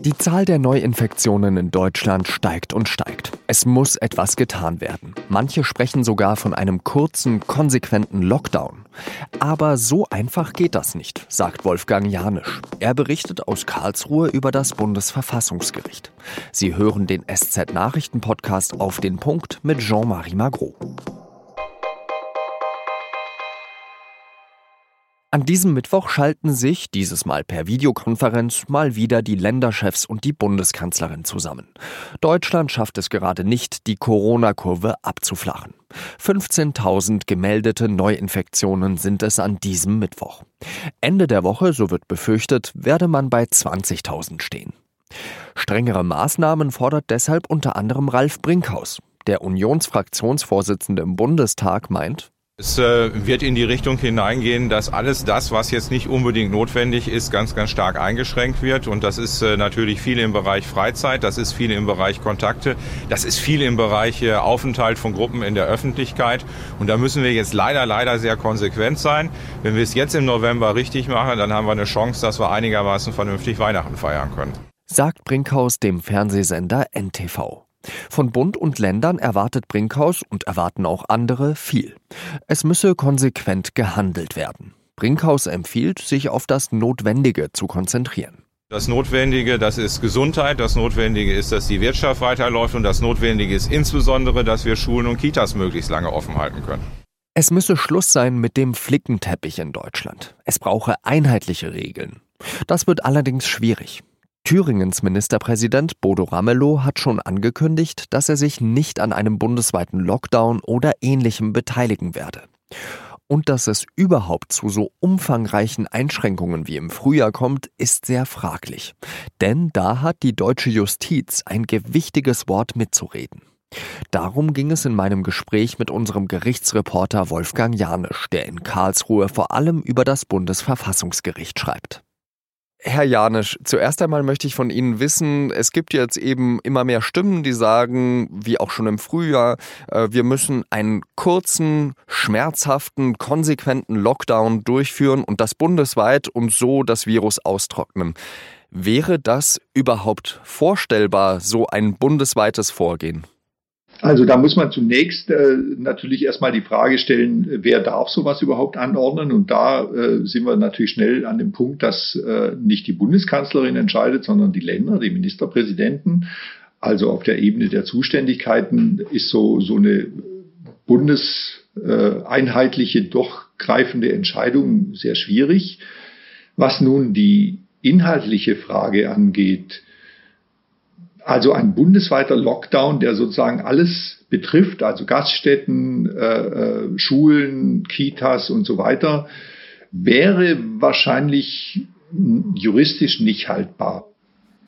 Die Zahl der Neuinfektionen in Deutschland steigt und steigt. Es muss etwas getan werden. Manche sprechen sogar von einem kurzen, konsequenten Lockdown. Aber so einfach geht das nicht, sagt Wolfgang Janisch. Er berichtet aus Karlsruhe über das Bundesverfassungsgericht. Sie hören den SZ-Nachrichten-Podcast auf den Punkt mit Jean-Marie Magro. An diesem Mittwoch schalten sich, dieses Mal per Videokonferenz, mal wieder die Länderchefs und die Bundeskanzlerin zusammen. Deutschland schafft es gerade nicht, die Corona-Kurve abzuflachen. 15.000 gemeldete Neuinfektionen sind es an diesem Mittwoch. Ende der Woche, so wird befürchtet, werde man bei 20.000 stehen. Strengere Maßnahmen fordert deshalb unter anderem Ralf Brinkhaus. Der Unionsfraktionsvorsitzende im Bundestag meint, es äh, wird in die Richtung hineingehen, dass alles das, was jetzt nicht unbedingt notwendig ist, ganz, ganz stark eingeschränkt wird. Und das ist äh, natürlich viel im Bereich Freizeit, das ist viel im Bereich Kontakte, das ist viel im Bereich äh, Aufenthalt von Gruppen in der Öffentlichkeit. Und da müssen wir jetzt leider, leider sehr konsequent sein. Wenn wir es jetzt im November richtig machen, dann haben wir eine Chance, dass wir einigermaßen vernünftig Weihnachten feiern können. Sagt Brinkhaus dem Fernsehsender NTV. Von Bund und Ländern erwartet Brinkhaus und erwarten auch andere viel. Es müsse konsequent gehandelt werden. Brinkhaus empfiehlt, sich auf das Notwendige zu konzentrieren. Das Notwendige, das ist Gesundheit, das Notwendige ist, dass die Wirtschaft weiterläuft und das Notwendige ist insbesondere, dass wir Schulen und Kitas möglichst lange offen halten können. Es müsse Schluss sein mit dem Flickenteppich in Deutschland. Es brauche einheitliche Regeln. Das wird allerdings schwierig. Thüringens Ministerpräsident Bodo Ramelow hat schon angekündigt, dass er sich nicht an einem bundesweiten Lockdown oder ähnlichem beteiligen werde. Und dass es überhaupt zu so umfangreichen Einschränkungen wie im Frühjahr kommt, ist sehr fraglich. Denn da hat die deutsche Justiz ein gewichtiges Wort mitzureden. Darum ging es in meinem Gespräch mit unserem Gerichtsreporter Wolfgang Janisch, der in Karlsruhe vor allem über das Bundesverfassungsgericht schreibt. Herr Janisch, zuerst einmal möchte ich von Ihnen wissen, es gibt jetzt eben immer mehr Stimmen, die sagen, wie auch schon im Frühjahr, äh, wir müssen einen kurzen, schmerzhaften, konsequenten Lockdown durchführen und das bundesweit und so das Virus austrocknen. Wäre das überhaupt vorstellbar, so ein bundesweites Vorgehen? Also da muss man zunächst äh, natürlich erstmal die Frage stellen, wer darf sowas überhaupt anordnen? Und da äh, sind wir natürlich schnell an dem Punkt, dass äh, nicht die Bundeskanzlerin entscheidet, sondern die Länder, die Ministerpräsidenten. Also auf der Ebene der Zuständigkeiten ist so, so eine bundeseinheitliche, doch greifende Entscheidung sehr schwierig. Was nun die inhaltliche Frage angeht, also ein bundesweiter Lockdown, der sozusagen alles betrifft, also Gaststätten, äh, äh, Schulen, Kitas und so weiter, wäre wahrscheinlich juristisch nicht haltbar.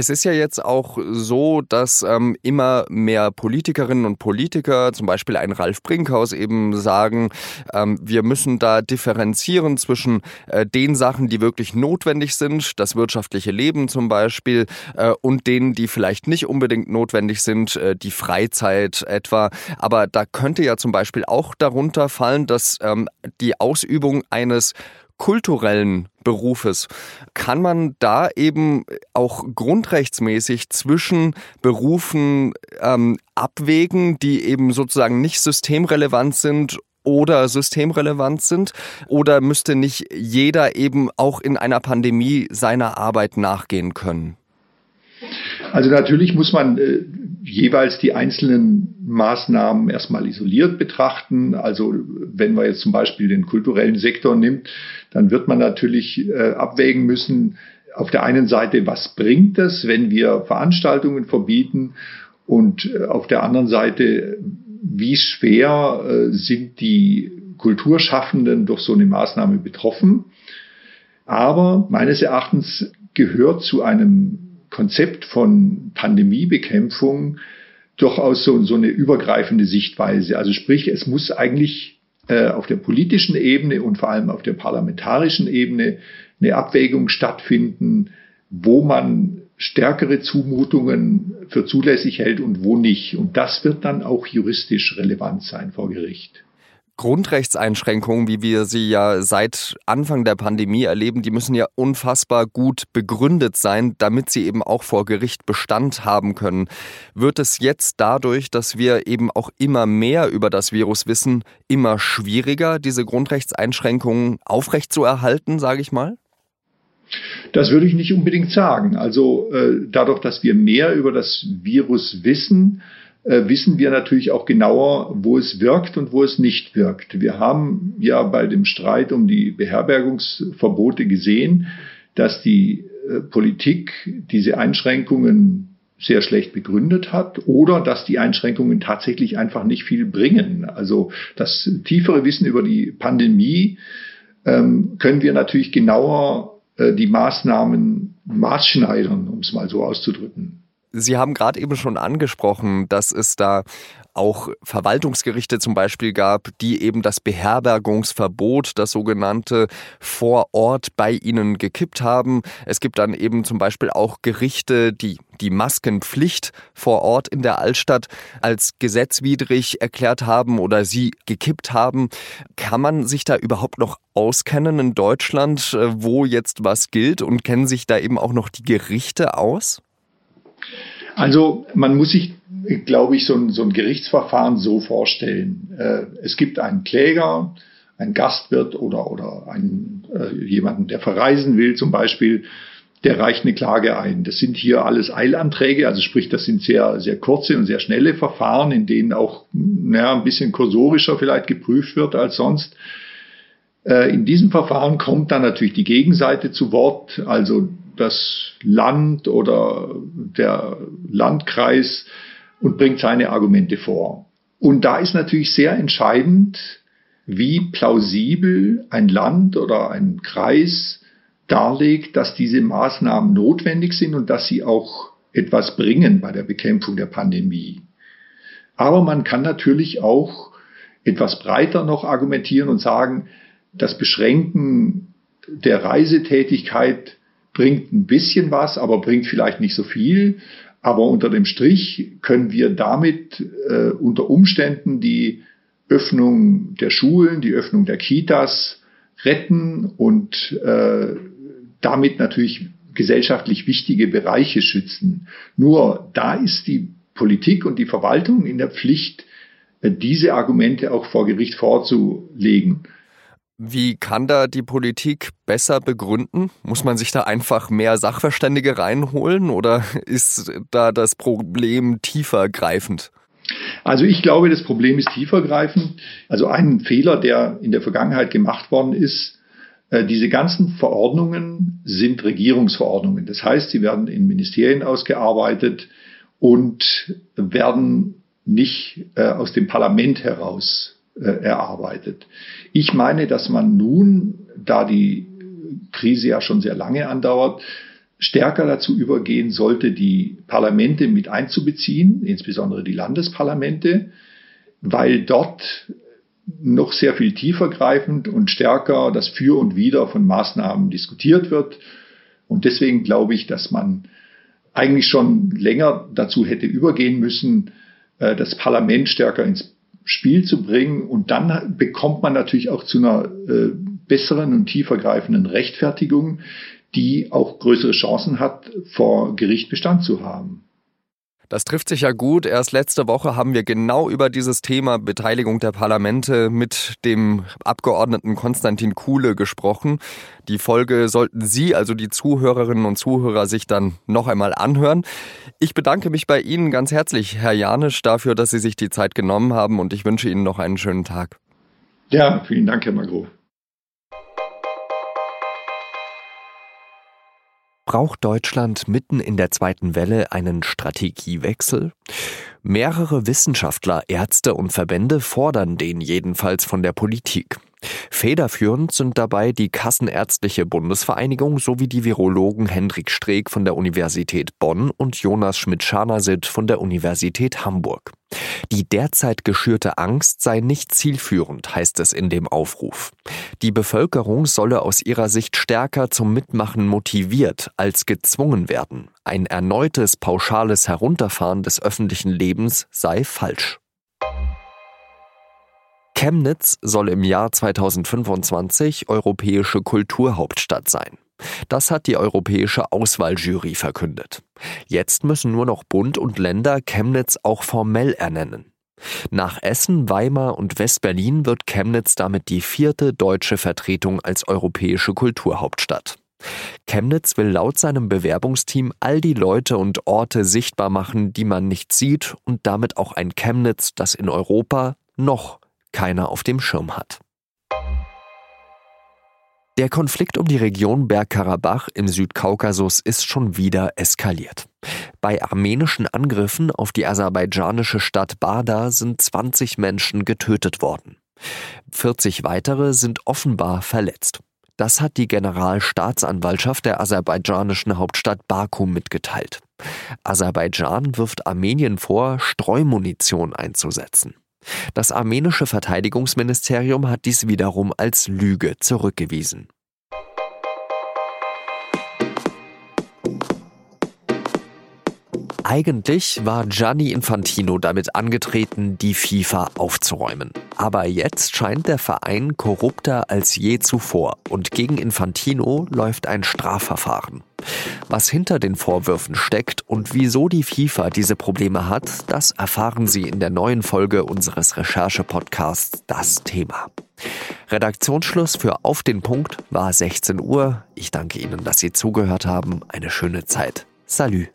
Es ist ja jetzt auch so, dass ähm, immer mehr Politikerinnen und Politiker, zum Beispiel ein Ralf Brinkhaus, eben sagen, ähm, wir müssen da differenzieren zwischen äh, den Sachen, die wirklich notwendig sind, das wirtschaftliche Leben zum Beispiel, äh, und denen, die vielleicht nicht unbedingt notwendig sind, äh, die Freizeit etwa. Aber da könnte ja zum Beispiel auch darunter fallen, dass ähm, die Ausübung eines kulturellen Berufes. Kann man da eben auch grundrechtsmäßig zwischen Berufen ähm, abwägen, die eben sozusagen nicht systemrelevant sind oder systemrelevant sind? Oder müsste nicht jeder eben auch in einer Pandemie seiner Arbeit nachgehen können? Also natürlich muss man äh, jeweils die einzelnen Maßnahmen erstmal isoliert betrachten. Also wenn man jetzt zum Beispiel den kulturellen Sektor nimmt, dann wird man natürlich äh, abwägen müssen, auf der einen Seite, was bringt es, wenn wir Veranstaltungen verbieten und äh, auf der anderen Seite, wie schwer äh, sind die Kulturschaffenden durch so eine Maßnahme betroffen. Aber meines Erachtens gehört zu einem Konzept von Pandemiebekämpfung durchaus so, so eine übergreifende Sichtweise. Also sprich, es muss eigentlich äh, auf der politischen Ebene und vor allem auf der parlamentarischen Ebene eine Abwägung stattfinden, wo man stärkere Zumutungen für zulässig hält und wo nicht. Und das wird dann auch juristisch relevant sein vor Gericht. Grundrechtseinschränkungen, wie wir sie ja seit Anfang der Pandemie erleben, die müssen ja unfassbar gut begründet sein, damit sie eben auch vor Gericht Bestand haben können. Wird es jetzt dadurch, dass wir eben auch immer mehr über das Virus wissen, immer schwieriger, diese Grundrechtseinschränkungen aufrechtzuerhalten, sage ich mal? Das würde ich nicht unbedingt sagen. Also äh, dadurch, dass wir mehr über das Virus wissen, wissen wir natürlich auch genauer, wo es wirkt und wo es nicht wirkt. Wir haben ja bei dem Streit um die Beherbergungsverbote gesehen, dass die äh, Politik diese Einschränkungen sehr schlecht begründet hat oder dass die Einschränkungen tatsächlich einfach nicht viel bringen. Also das tiefere Wissen über die Pandemie ähm, können wir natürlich genauer äh, die Maßnahmen maßschneidern, um es mal so auszudrücken. Sie haben gerade eben schon angesprochen, dass es da auch Verwaltungsgerichte zum Beispiel gab, die eben das Beherbergungsverbot, das sogenannte vor Ort bei ihnen gekippt haben. Es gibt dann eben zum Beispiel auch Gerichte, die die Maskenpflicht vor Ort in der Altstadt als gesetzwidrig erklärt haben oder sie gekippt haben. Kann man sich da überhaupt noch auskennen in Deutschland, wo jetzt was gilt und kennen sich da eben auch noch die Gerichte aus? Also man muss sich, glaube ich, so ein, so ein Gerichtsverfahren so vorstellen. Äh, es gibt einen Kläger, einen Gastwirt oder, oder einen, äh, jemanden, der verreisen will zum Beispiel, der reicht eine Klage ein. Das sind hier alles Eilanträge, also sprich, das sind sehr, sehr kurze und sehr schnelle Verfahren, in denen auch naja, ein bisschen kursorischer vielleicht geprüft wird als sonst. Äh, in diesem Verfahren kommt dann natürlich die Gegenseite zu Wort, also das Land oder der Landkreis und bringt seine Argumente vor. Und da ist natürlich sehr entscheidend, wie plausibel ein Land oder ein Kreis darlegt, dass diese Maßnahmen notwendig sind und dass sie auch etwas bringen bei der Bekämpfung der Pandemie. Aber man kann natürlich auch etwas breiter noch argumentieren und sagen, das Beschränken der Reisetätigkeit bringt ein bisschen was, aber bringt vielleicht nicht so viel. Aber unter dem Strich können wir damit äh, unter Umständen die Öffnung der Schulen, die Öffnung der Kitas retten und äh, damit natürlich gesellschaftlich wichtige Bereiche schützen. Nur da ist die Politik und die Verwaltung in der Pflicht, äh, diese Argumente auch vor Gericht vorzulegen. Wie kann da die Politik besser begründen? Muss man sich da einfach mehr Sachverständige reinholen oder ist da das Problem tiefergreifend? Also ich glaube, das Problem ist tiefergreifend. Also ein Fehler, der in der Vergangenheit gemacht worden ist, äh, diese ganzen Verordnungen sind Regierungsverordnungen. Das heißt, sie werden in Ministerien ausgearbeitet und werden nicht äh, aus dem Parlament heraus erarbeitet. Ich meine, dass man nun, da die Krise ja schon sehr lange andauert, stärker dazu übergehen sollte, die Parlamente mit einzubeziehen, insbesondere die Landesparlamente, weil dort noch sehr viel tiefergreifend und stärker das Für und Wider von Maßnahmen diskutiert wird. Und deswegen glaube ich, dass man eigentlich schon länger dazu hätte übergehen müssen, äh, das Parlament stärker ins Spiel zu bringen. Und dann bekommt man natürlich auch zu einer äh, besseren und tiefergreifenden Rechtfertigung, die auch größere Chancen hat, vor Gericht Bestand zu haben. Das trifft sich ja gut. Erst letzte Woche haben wir genau über dieses Thema Beteiligung der Parlamente mit dem Abgeordneten Konstantin Kuhle gesprochen. Die Folge sollten Sie, also die Zuhörerinnen und Zuhörer, sich dann noch einmal anhören. Ich bedanke mich bei Ihnen ganz herzlich, Herr Janisch, dafür, dass Sie sich die Zeit genommen haben und ich wünsche Ihnen noch einen schönen Tag. Ja, vielen Dank, Herr Magro. Braucht Deutschland mitten in der zweiten Welle einen Strategiewechsel? Mehrere Wissenschaftler, Ärzte und Verbände fordern den jedenfalls von der Politik. Federführend sind dabei die Kassenärztliche Bundesvereinigung sowie die Virologen Hendrik Streeck von der Universität Bonn und Jonas Schmidt-Scharnasit von der Universität Hamburg. Die derzeit geschürte Angst sei nicht zielführend, heißt es in dem Aufruf. Die Bevölkerung solle aus ihrer Sicht stärker zum Mitmachen motiviert als gezwungen werden. Ein erneutes pauschales Herunterfahren des öffentlichen Lebens sei falsch. Chemnitz soll im Jahr 2025 europäische Kulturhauptstadt sein. Das hat die europäische Auswahljury verkündet. Jetzt müssen nur noch Bund und Länder Chemnitz auch formell ernennen. Nach Essen, Weimar und West-Berlin wird Chemnitz damit die vierte deutsche Vertretung als europäische Kulturhauptstadt. Chemnitz will laut seinem Bewerbungsteam all die Leute und Orte sichtbar machen, die man nicht sieht und damit auch ein Chemnitz, das in Europa noch keiner auf dem Schirm hat. Der Konflikt um die Region Bergkarabach im Südkaukasus ist schon wieder eskaliert. Bei armenischen Angriffen auf die aserbaidschanische Stadt Bada sind 20 Menschen getötet worden. 40 weitere sind offenbar verletzt. Das hat die Generalstaatsanwaltschaft der aserbaidschanischen Hauptstadt Baku mitgeteilt. Aserbaidschan wirft Armenien vor, Streumunition einzusetzen. Das armenische Verteidigungsministerium hat dies wiederum als Lüge zurückgewiesen. Eigentlich war Gianni Infantino damit angetreten, die FIFA aufzuräumen. Aber jetzt scheint der Verein korrupter als je zuvor und gegen Infantino läuft ein Strafverfahren. Was hinter den Vorwürfen steckt und wieso die FIFA diese Probleme hat, das erfahren Sie in der neuen Folge unseres Recherche-Podcasts Das Thema. Redaktionsschluss für Auf den Punkt war 16 Uhr. Ich danke Ihnen, dass Sie zugehört haben. Eine schöne Zeit. Salü.